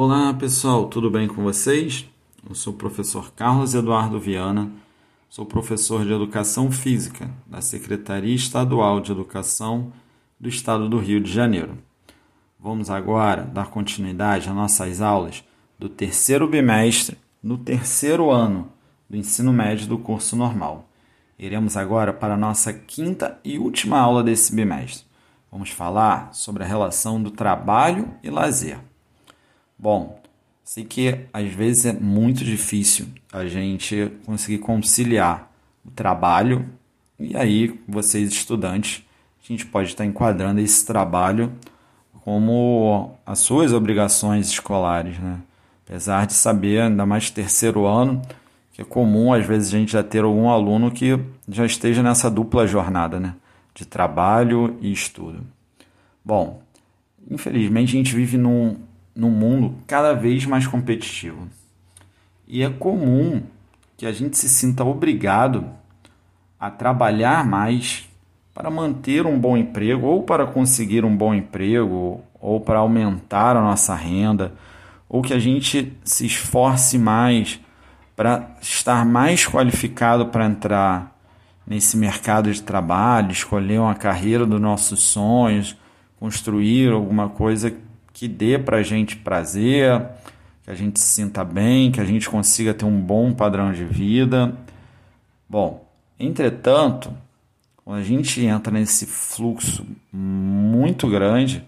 Olá pessoal, tudo bem com vocês? Eu sou o professor Carlos Eduardo Viana, sou professor de Educação Física da Secretaria Estadual de Educação do Estado do Rio de Janeiro. Vamos agora dar continuidade às nossas aulas do terceiro bimestre no terceiro ano do ensino médio do curso normal. Iremos agora para a nossa quinta e última aula desse bimestre. Vamos falar sobre a relação do trabalho e lazer. Bom, sei que às vezes é muito difícil a gente conseguir conciliar o trabalho e aí vocês estudantes, a gente pode estar enquadrando esse trabalho como as suas obrigações escolares, né? Apesar de saber, ainda mais terceiro ano, que é comum às vezes a gente já ter algum aluno que já esteja nessa dupla jornada, né? De trabalho e estudo. Bom, infelizmente a gente vive num, num mundo cada vez mais competitivo. E é comum que a gente se sinta obrigado a trabalhar mais para manter um bom emprego, ou para conseguir um bom emprego, ou para aumentar a nossa renda, ou que a gente se esforce mais para estar mais qualificado para entrar nesse mercado de trabalho, escolher uma carreira dos nossos sonhos, construir alguma coisa que dê para a gente prazer, que a gente se sinta bem, que a gente consiga ter um bom padrão de vida. Bom, entretanto, quando a gente entra nesse fluxo muito grande,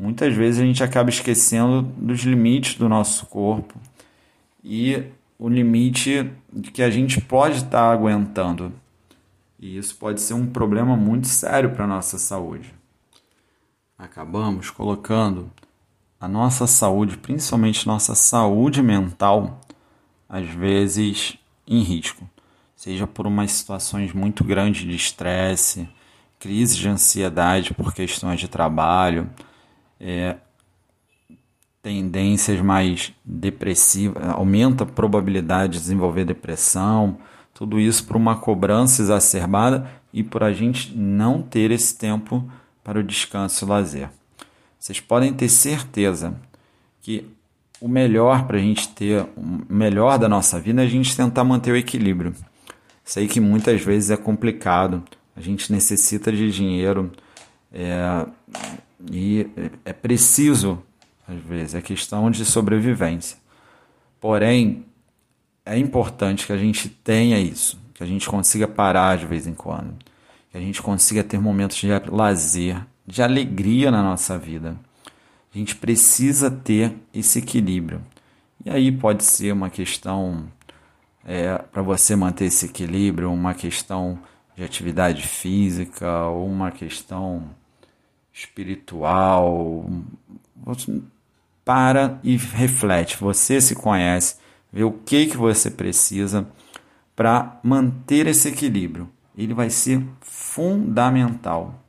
muitas vezes a gente acaba esquecendo dos limites do nosso corpo e o limite que a gente pode estar tá aguentando. E isso pode ser um problema muito sério para a nossa saúde. Acabamos colocando a nossa saúde, principalmente nossa saúde mental, às vezes em risco, seja por umas situações muito grandes de estresse, crise de ansiedade por questões de trabalho, é, tendências mais depressivas, aumenta a probabilidade de desenvolver depressão, tudo isso por uma cobrança exacerbada e por a gente não ter esse tempo para o descanso e lazer. Vocês podem ter certeza que o melhor para a gente ter o melhor da nossa vida é a gente tentar manter o equilíbrio. Sei que muitas vezes é complicado, a gente necessita de dinheiro é, e é preciso, às vezes, é questão de sobrevivência. Porém, é importante que a gente tenha isso, que a gente consiga parar de vez em quando, que a gente consiga ter momentos de lazer, de alegria na nossa vida. A gente precisa ter esse equilíbrio. E aí pode ser uma questão é, para você manter esse equilíbrio, uma questão de atividade física, ou uma questão espiritual. Para e reflete. Você se conhece, vê o que, que você precisa para manter esse equilíbrio. Ele vai ser fundamental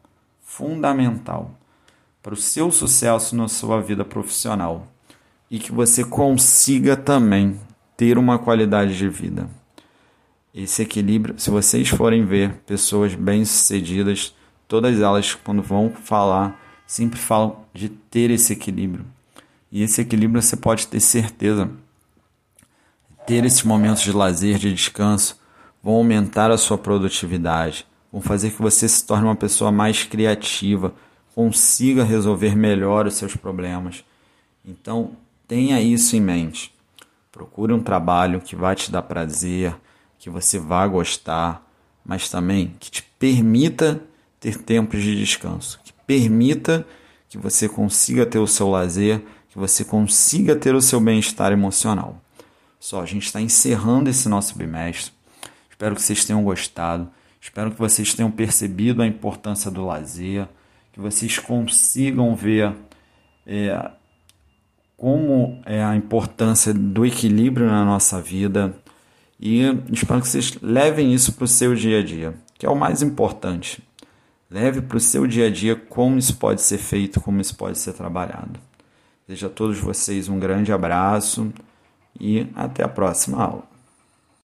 fundamental para o seu sucesso na sua vida profissional e que você consiga também ter uma qualidade de vida. Esse equilíbrio, se vocês forem ver pessoas bem-sucedidas, todas elas, quando vão falar, sempre falam de ter esse equilíbrio. E esse equilíbrio você pode ter certeza. Ter esses momentos de lazer, de descanso, vão aumentar a sua produtividade, vão fazer que você se torne uma pessoa mais criativa, consiga resolver melhor os seus problemas. Então, tenha isso em mente. Procure um trabalho que vai te dar prazer, que você vá gostar, mas também que te permita ter tempos de descanso, que permita que você consiga ter o seu lazer, que você consiga ter o seu bem-estar emocional. Só, a gente está encerrando esse nosso bimestre. Espero que vocês tenham gostado. Espero que vocês tenham percebido a importância do lazer, que vocês consigam ver é, como é a importância do equilíbrio na nossa vida e espero que vocês levem isso para o seu dia a dia, que é o mais importante. Leve para o seu dia a dia como isso pode ser feito, como isso pode ser trabalhado. Desejo a todos vocês um grande abraço e até a próxima aula.